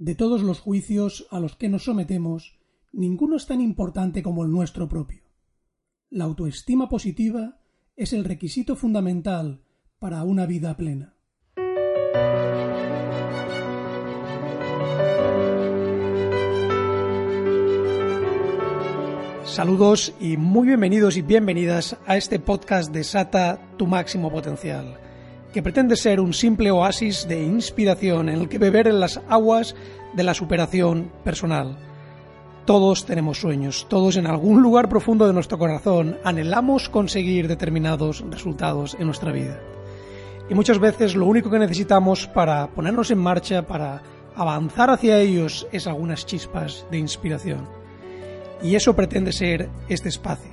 De todos los juicios a los que nos sometemos, ninguno es tan importante como el nuestro propio. La autoestima positiva es el requisito fundamental para una vida plena. Saludos y muy bienvenidos y bienvenidas a este podcast de Sata tu máximo potencial, que pretende ser un simple oasis de inspiración en el que beber en las aguas de la superación personal. Todos tenemos sueños, todos en algún lugar profundo de nuestro corazón anhelamos conseguir determinados resultados en nuestra vida. Y muchas veces lo único que necesitamos para ponernos en marcha, para avanzar hacia ellos, es algunas chispas de inspiración. Y eso pretende ser este espacio.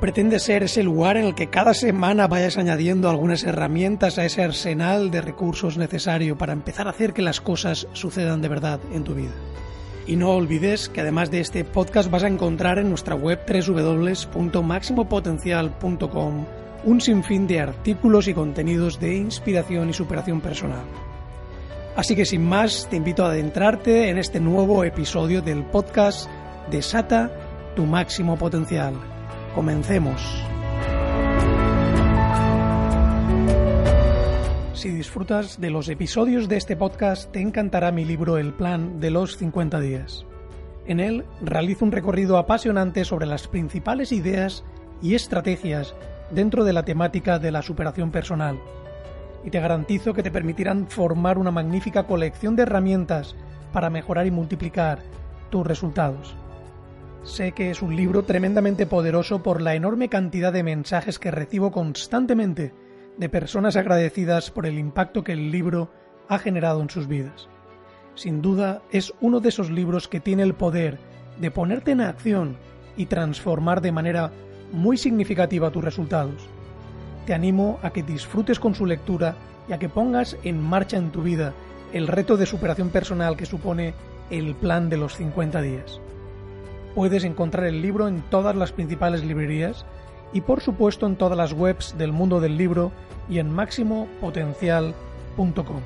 Pretende ser ese lugar en el que cada semana vayas añadiendo algunas herramientas a ese arsenal de recursos necesario para empezar a hacer que las cosas sucedan de verdad en tu vida. Y no olvides que además de este podcast vas a encontrar en nuestra web www.maximopotencial.com un sinfín de artículos y contenidos de inspiración y superación personal. Así que sin más, te invito a adentrarte en este nuevo episodio del podcast Desata tu máximo potencial. Comencemos. Si disfrutas de los episodios de este podcast, te encantará mi libro El Plan de los 50 días. En él realizo un recorrido apasionante sobre las principales ideas y estrategias dentro de la temática de la superación personal. Y te garantizo que te permitirán formar una magnífica colección de herramientas para mejorar y multiplicar tus resultados. Sé que es un libro tremendamente poderoso por la enorme cantidad de mensajes que recibo constantemente de personas agradecidas por el impacto que el libro ha generado en sus vidas. Sin duda es uno de esos libros que tiene el poder de ponerte en acción y transformar de manera muy significativa tus resultados. Te animo a que disfrutes con su lectura y a que pongas en marcha en tu vida el reto de superación personal que supone el plan de los 50 días. Puedes encontrar el libro en todas las principales librerías y por supuesto en todas las webs del mundo del libro y en máximopotencial.com.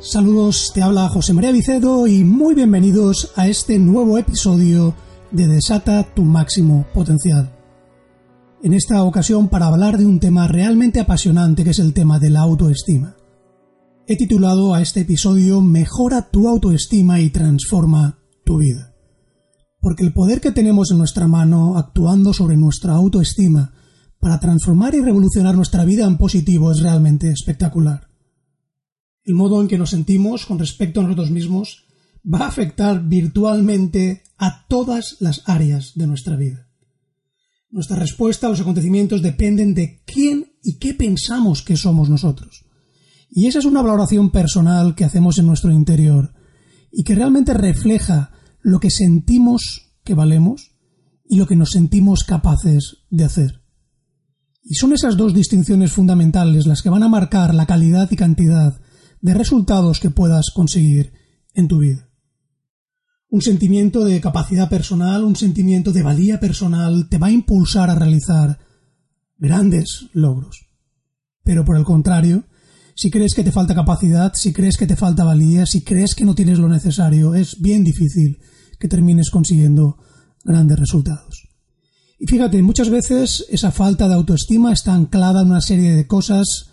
Saludos, te habla José María Vicedo y muy bienvenidos a este nuevo episodio de Desata tu máximo potencial. En esta ocasión para hablar de un tema realmente apasionante que es el tema de la autoestima. He titulado a este episodio Mejora tu autoestima y transforma tu vida. Porque el poder que tenemos en nuestra mano actuando sobre nuestra autoestima para transformar y revolucionar nuestra vida en positivo es realmente espectacular. El modo en que nos sentimos con respecto a nosotros mismos va a afectar virtualmente a todas las áreas de nuestra vida. Nuestra respuesta a los acontecimientos dependen de quién y qué pensamos que somos nosotros. Y esa es una valoración personal que hacemos en nuestro interior y que realmente refleja lo que sentimos que valemos y lo que nos sentimos capaces de hacer. Y son esas dos distinciones fundamentales las que van a marcar la calidad y cantidad de resultados que puedas conseguir en tu vida. Un sentimiento de capacidad personal, un sentimiento de valía personal te va a impulsar a realizar grandes logros. Pero por el contrario, si crees que te falta capacidad, si crees que te falta valía, si crees que no tienes lo necesario, es bien difícil que termines consiguiendo grandes resultados. Y fíjate, muchas veces esa falta de autoestima está anclada en una serie de cosas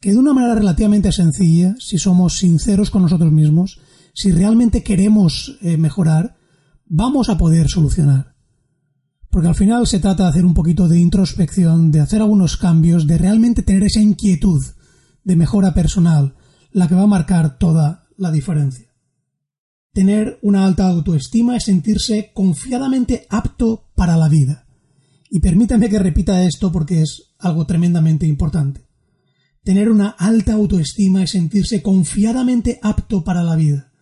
que de una manera relativamente sencilla, si somos sinceros con nosotros mismos, si realmente queremos eh, mejorar, vamos a poder solucionar. Porque al final se trata de hacer un poquito de introspección, de hacer algunos cambios, de realmente tener esa inquietud de mejora personal la que va a marcar toda la diferencia. Tener una alta autoestima es sentirse confiadamente apto para la vida. Y permítame que repita esto porque es algo tremendamente importante. Tener una alta autoestima es sentirse confiadamente apto para la vida.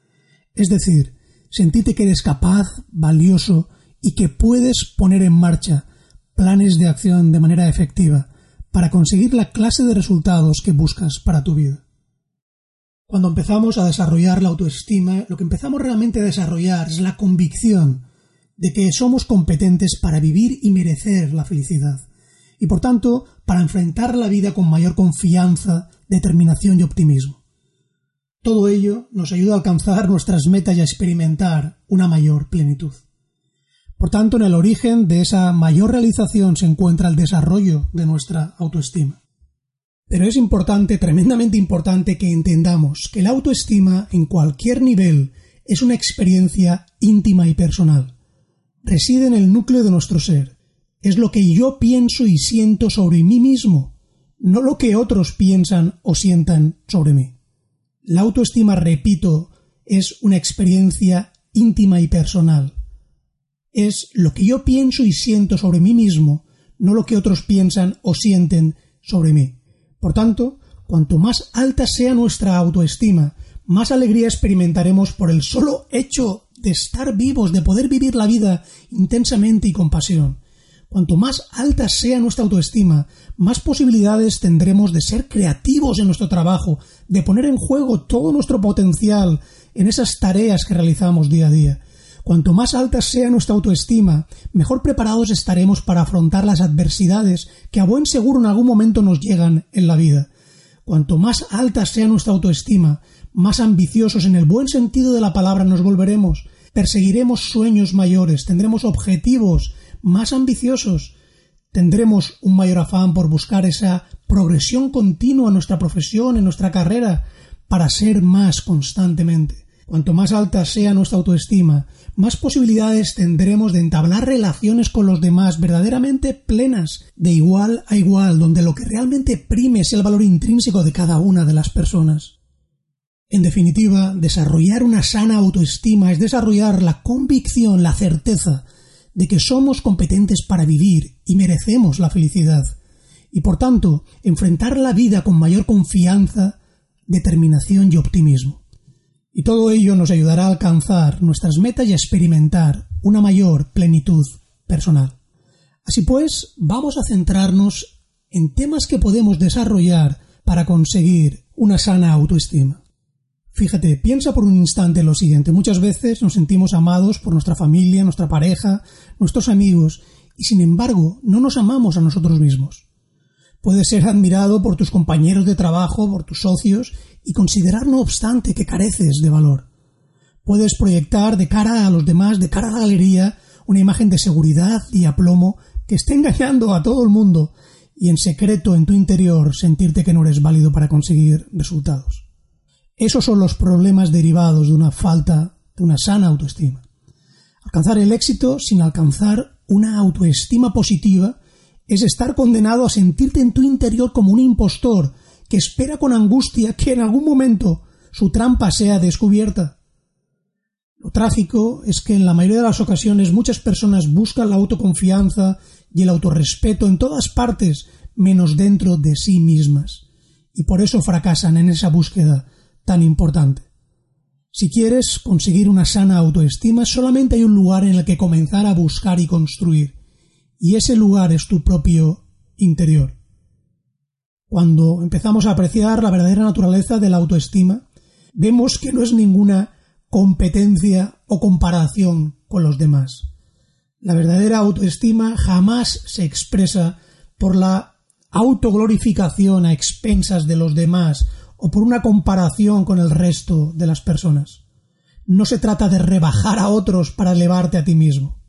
Es decir, sentirte que eres capaz, valioso y que puedes poner en marcha planes de acción de manera efectiva para conseguir la clase de resultados que buscas para tu vida. Cuando empezamos a desarrollar la autoestima, lo que empezamos realmente a desarrollar es la convicción de que somos competentes para vivir y merecer la felicidad, y por tanto para enfrentar la vida con mayor confianza, determinación y optimismo. Todo ello nos ayuda a alcanzar nuestras metas y a experimentar una mayor plenitud. Por tanto, en el origen de esa mayor realización se encuentra el desarrollo de nuestra autoestima. Pero es importante, tremendamente importante, que entendamos que la autoestima en cualquier nivel es una experiencia íntima y personal. Reside en el núcleo de nuestro ser. Es lo que yo pienso y siento sobre mí mismo, no lo que otros piensan o sientan sobre mí. La autoestima, repito, es una experiencia íntima y personal. Es lo que yo pienso y siento sobre mí mismo, no lo que otros piensan o sienten sobre mí. Por tanto, cuanto más alta sea nuestra autoestima, más alegría experimentaremos por el solo hecho de estar vivos, de poder vivir la vida intensamente y con pasión. Cuanto más alta sea nuestra autoestima, más posibilidades tendremos de ser creativos en nuestro trabajo, de poner en juego todo nuestro potencial en esas tareas que realizamos día a día. Cuanto más alta sea nuestra autoestima, mejor preparados estaremos para afrontar las adversidades que a buen seguro en algún momento nos llegan en la vida. Cuanto más alta sea nuestra autoestima, más ambiciosos en el buen sentido de la palabra nos volveremos, perseguiremos sueños mayores, tendremos objetivos más ambiciosos, tendremos un mayor afán por buscar esa progresión continua en nuestra profesión, en nuestra carrera, para ser más constantemente. Cuanto más alta sea nuestra autoestima, más posibilidades tendremos de entablar relaciones con los demás verdaderamente plenas, de igual a igual, donde lo que realmente prime es el valor intrínseco de cada una de las personas. En definitiva, desarrollar una sana autoestima es desarrollar la convicción, la certeza de que somos competentes para vivir y merecemos la felicidad, y por tanto enfrentar la vida con mayor confianza, determinación y optimismo. Y todo ello nos ayudará a alcanzar nuestras metas y a experimentar una mayor plenitud personal. Así pues, vamos a centrarnos en temas que podemos desarrollar para conseguir una sana autoestima. Fíjate, piensa por un instante lo siguiente. Muchas veces nos sentimos amados por nuestra familia, nuestra pareja, nuestros amigos, y sin embargo no nos amamos a nosotros mismos. Puedes ser admirado por tus compañeros de trabajo, por tus socios, y considerar no obstante que careces de valor. Puedes proyectar de cara a los demás, de cara a la galería, una imagen de seguridad y aplomo que esté engañando a todo el mundo y en secreto en tu interior sentirte que no eres válido para conseguir resultados. Esos son los problemas derivados de una falta de una sana autoestima. Alcanzar el éxito sin alcanzar una autoestima positiva es estar condenado a sentirte en tu interior como un impostor que espera con angustia que en algún momento su trampa sea descubierta. Lo trágico es que en la mayoría de las ocasiones muchas personas buscan la autoconfianza y el autorrespeto en todas partes menos dentro de sí mismas, y por eso fracasan en esa búsqueda tan importante. Si quieres conseguir una sana autoestima, solamente hay un lugar en el que comenzar a buscar y construir, y ese lugar es tu propio interior. Cuando empezamos a apreciar la verdadera naturaleza de la autoestima, vemos que no es ninguna competencia o comparación con los demás. La verdadera autoestima jamás se expresa por la autoglorificación a expensas de los demás o por una comparación con el resto de las personas. No se trata de rebajar a otros para elevarte a ti mismo.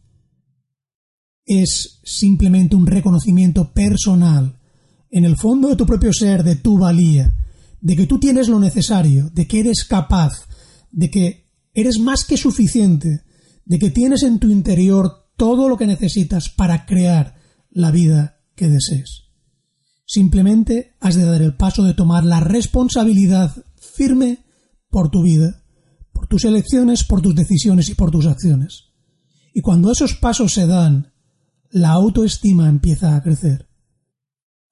Es simplemente un reconocimiento personal, en el fondo de tu propio ser, de tu valía, de que tú tienes lo necesario, de que eres capaz, de que eres más que suficiente, de que tienes en tu interior todo lo que necesitas para crear la vida que desees. Simplemente has de dar el paso de tomar la responsabilidad firme por tu vida, por tus elecciones, por tus decisiones y por tus acciones. Y cuando esos pasos se dan, la autoestima empieza a crecer.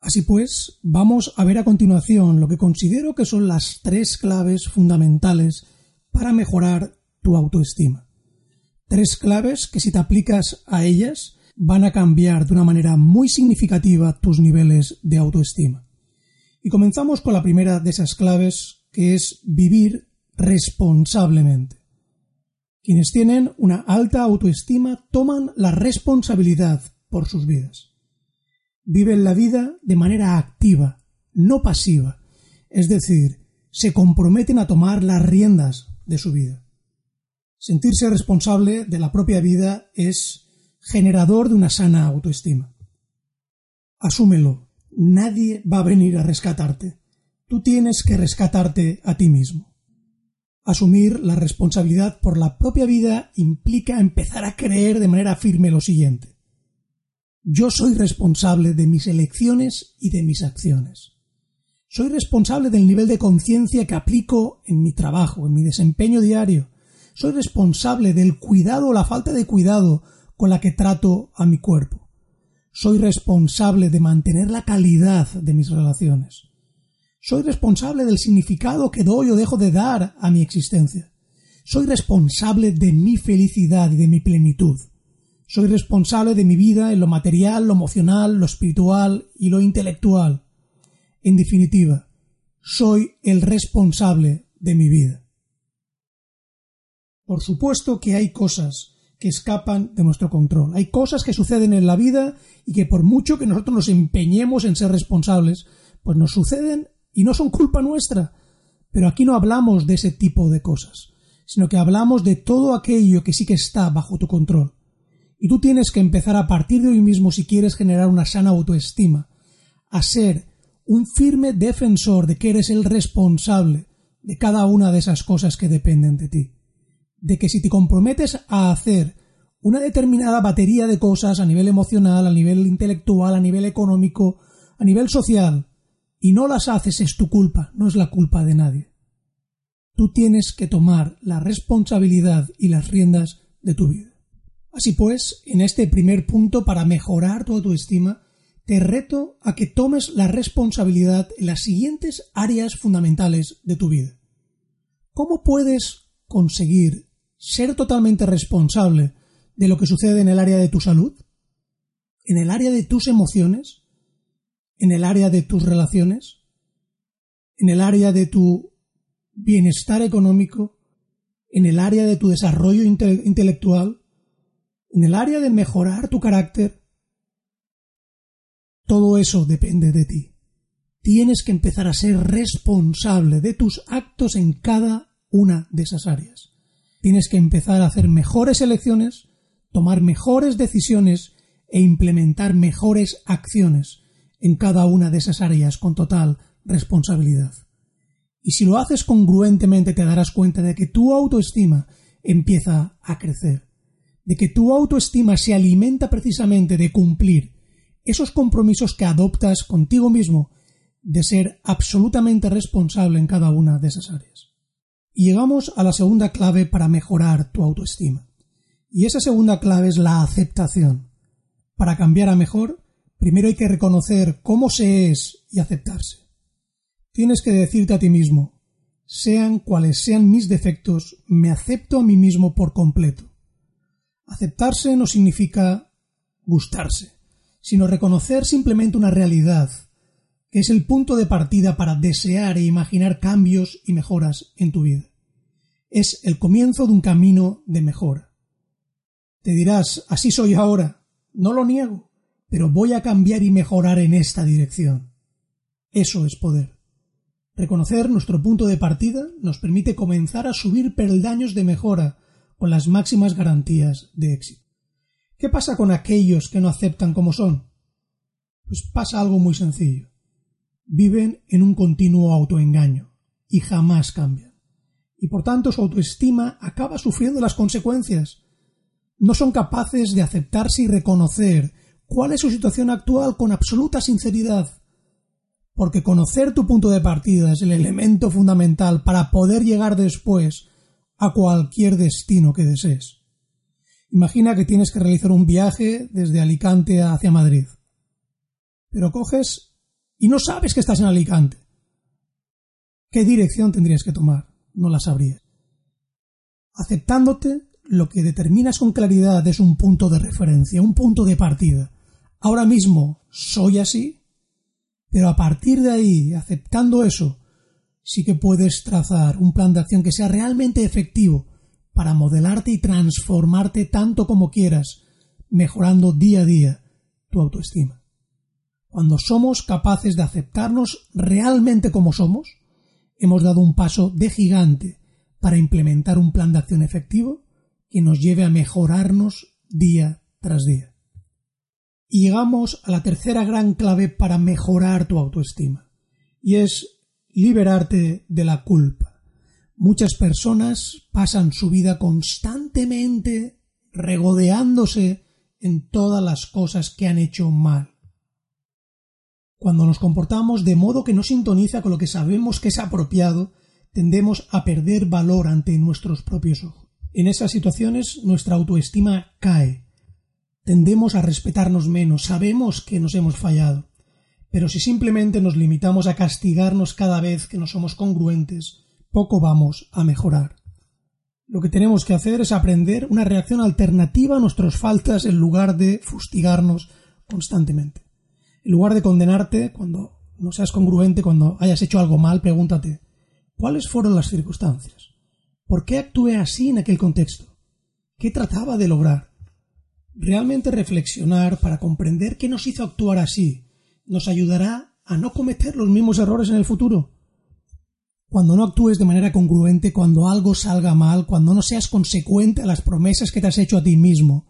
Así pues, vamos a ver a continuación lo que considero que son las tres claves fundamentales para mejorar tu autoestima. Tres claves que si te aplicas a ellas van a cambiar de una manera muy significativa tus niveles de autoestima. Y comenzamos con la primera de esas claves, que es vivir responsablemente. Quienes tienen una alta autoestima toman la responsabilidad por sus vidas. Viven la vida de manera activa, no pasiva, es decir, se comprometen a tomar las riendas de su vida. Sentirse responsable de la propia vida es generador de una sana autoestima. Asúmelo, nadie va a venir a rescatarte. Tú tienes que rescatarte a ti mismo. Asumir la responsabilidad por la propia vida implica empezar a creer de manera firme lo siguiente. Yo soy responsable de mis elecciones y de mis acciones. Soy responsable del nivel de conciencia que aplico en mi trabajo, en mi desempeño diario. Soy responsable del cuidado o la falta de cuidado con la que trato a mi cuerpo. Soy responsable de mantener la calidad de mis relaciones. Soy responsable del significado que doy o dejo de dar a mi existencia. Soy responsable de mi felicidad y de mi plenitud. Soy responsable de mi vida en lo material, lo emocional, lo espiritual y lo intelectual. En definitiva, soy el responsable de mi vida. Por supuesto que hay cosas que escapan de nuestro control. Hay cosas que suceden en la vida y que por mucho que nosotros nos empeñemos en ser responsables, pues nos suceden y no son culpa nuestra. Pero aquí no hablamos de ese tipo de cosas, sino que hablamos de todo aquello que sí que está bajo tu control. Y tú tienes que empezar a partir de hoy mismo si quieres generar una sana autoestima, a ser un firme defensor de que eres el responsable de cada una de esas cosas que dependen de ti. De que si te comprometes a hacer una determinada batería de cosas a nivel emocional, a nivel intelectual, a nivel económico, a nivel social, y no las haces es tu culpa, no es la culpa de nadie. Tú tienes que tomar la responsabilidad y las riendas de tu vida. Así pues, en este primer punto para mejorar tu autoestima, te reto a que tomes la responsabilidad en las siguientes áreas fundamentales de tu vida. ¿Cómo puedes conseguir ser totalmente responsable de lo que sucede en el área de tu salud? ¿En el área de tus emociones? En el área de tus relaciones, en el área de tu bienestar económico, en el área de tu desarrollo intelectual, en el área de mejorar tu carácter. Todo eso depende de ti. Tienes que empezar a ser responsable de tus actos en cada una de esas áreas. Tienes que empezar a hacer mejores elecciones, tomar mejores decisiones e implementar mejores acciones en cada una de esas áreas con total responsabilidad. Y si lo haces congruentemente te darás cuenta de que tu autoestima empieza a crecer, de que tu autoestima se alimenta precisamente de cumplir esos compromisos que adoptas contigo mismo de ser absolutamente responsable en cada una de esas áreas. Y llegamos a la segunda clave para mejorar tu autoestima. Y esa segunda clave es la aceptación. Para cambiar a mejor Primero hay que reconocer cómo se es y aceptarse. Tienes que decirte a ti mismo, sean cuales sean mis defectos, me acepto a mí mismo por completo. Aceptarse no significa gustarse, sino reconocer simplemente una realidad, que es el punto de partida para desear e imaginar cambios y mejoras en tu vida. Es el comienzo de un camino de mejora. Te dirás, así soy ahora. No lo niego pero voy a cambiar y mejorar en esta dirección. Eso es poder. Reconocer nuestro punto de partida nos permite comenzar a subir peldaños de mejora con las máximas garantías de éxito. ¿Qué pasa con aquellos que no aceptan como son? Pues pasa algo muy sencillo. Viven en un continuo autoengaño y jamás cambian. Y por tanto su autoestima acaba sufriendo las consecuencias. No son capaces de aceptarse y reconocer cuál es su situación actual con absoluta sinceridad. Porque conocer tu punto de partida es el elemento fundamental para poder llegar después a cualquier destino que desees. Imagina que tienes que realizar un viaje desde Alicante hacia Madrid. Pero coges y no sabes que estás en Alicante. ¿Qué dirección tendrías que tomar? No la sabrías. Aceptándote, lo que determinas con claridad es un punto de referencia, un punto de partida ahora mismo soy así, pero a partir de ahí, aceptando eso, sí que puedes trazar un plan de acción que sea realmente efectivo para modelarte y transformarte tanto como quieras, mejorando día a día tu autoestima. Cuando somos capaces de aceptarnos realmente como somos, hemos dado un paso de gigante para implementar un plan de acción efectivo que nos lleve a mejorarnos día tras día. Y llegamos a la tercera gran clave para mejorar tu autoestima, y es liberarte de la culpa. Muchas personas pasan su vida constantemente regodeándose en todas las cosas que han hecho mal. Cuando nos comportamos de modo que no sintoniza con lo que sabemos que es apropiado, tendemos a perder valor ante nuestros propios ojos. En esas situaciones nuestra autoestima cae Tendemos a respetarnos menos, sabemos que nos hemos fallado. Pero si simplemente nos limitamos a castigarnos cada vez que no somos congruentes, poco vamos a mejorar. Lo que tenemos que hacer es aprender una reacción alternativa a nuestras faltas en lugar de fustigarnos constantemente. En lugar de condenarte cuando no seas congruente, cuando hayas hecho algo mal, pregúntate ¿cuáles fueron las circunstancias? ¿Por qué actué así en aquel contexto? ¿Qué trataba de lograr? Realmente reflexionar para comprender qué nos hizo actuar así nos ayudará a no cometer los mismos errores en el futuro. Cuando no actúes de manera congruente, cuando algo salga mal, cuando no seas consecuente a las promesas que te has hecho a ti mismo,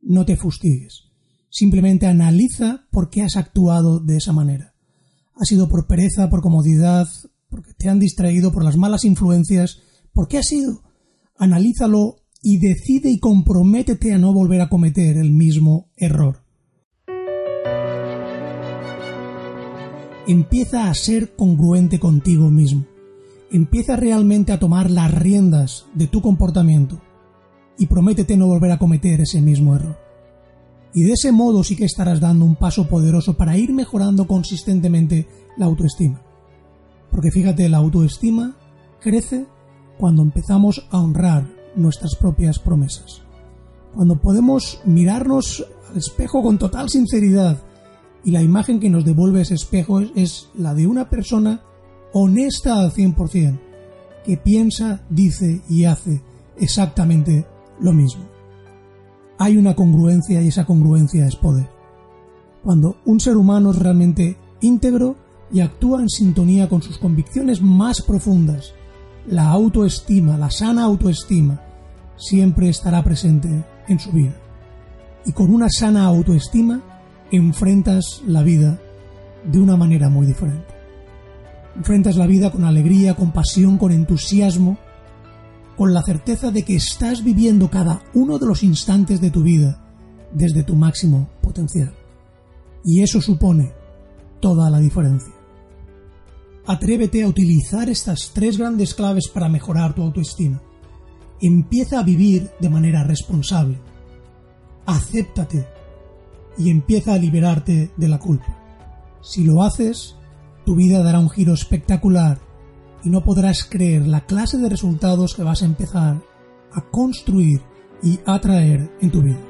no te fustigues. Simplemente analiza por qué has actuado de esa manera. ¿Ha sido por pereza, por comodidad, porque te han distraído por las malas influencias? ¿Por qué ha sido? Analízalo y decide y comprométete a no volver a cometer el mismo error. Empieza a ser congruente contigo mismo. Empieza realmente a tomar las riendas de tu comportamiento y prométete no volver a cometer ese mismo error. Y de ese modo sí que estarás dando un paso poderoso para ir mejorando consistentemente la autoestima. Porque fíjate, la autoestima crece cuando empezamos a honrar nuestras propias promesas. Cuando podemos mirarnos al espejo con total sinceridad y la imagen que nos devuelve ese espejo es, la de una persona honesta al 100%, que piensa, dice y hace exactamente lo mismo. Hay una congruencia y esa congruencia es poder. Cuando un ser humano es realmente íntegro y actúa en sintonía con sus convicciones más profundas, la autoestima, la sana autoestima, siempre estará presente en su vida. Y con una sana autoestima enfrentas la vida de una manera muy diferente. Enfrentas la vida con alegría, con pasión, con entusiasmo, con la certeza de que estás viviendo cada uno de los instantes de tu vida desde tu máximo potencial. Y eso supone toda la diferencia. Atrévete a utilizar estas tres grandes claves para mejorar tu autoestima. Empieza a vivir de manera responsable. Acéptate y empieza a liberarte de la culpa. Si lo haces, tu vida dará un giro espectacular y no podrás creer la clase de resultados que vas a empezar a construir y atraer en tu vida.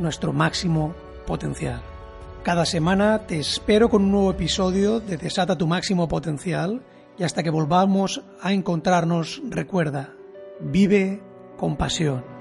nuestro máximo potencial. Cada semana te espero con un nuevo episodio de Desata tu máximo potencial y hasta que volvamos a encontrarnos recuerda, vive con pasión.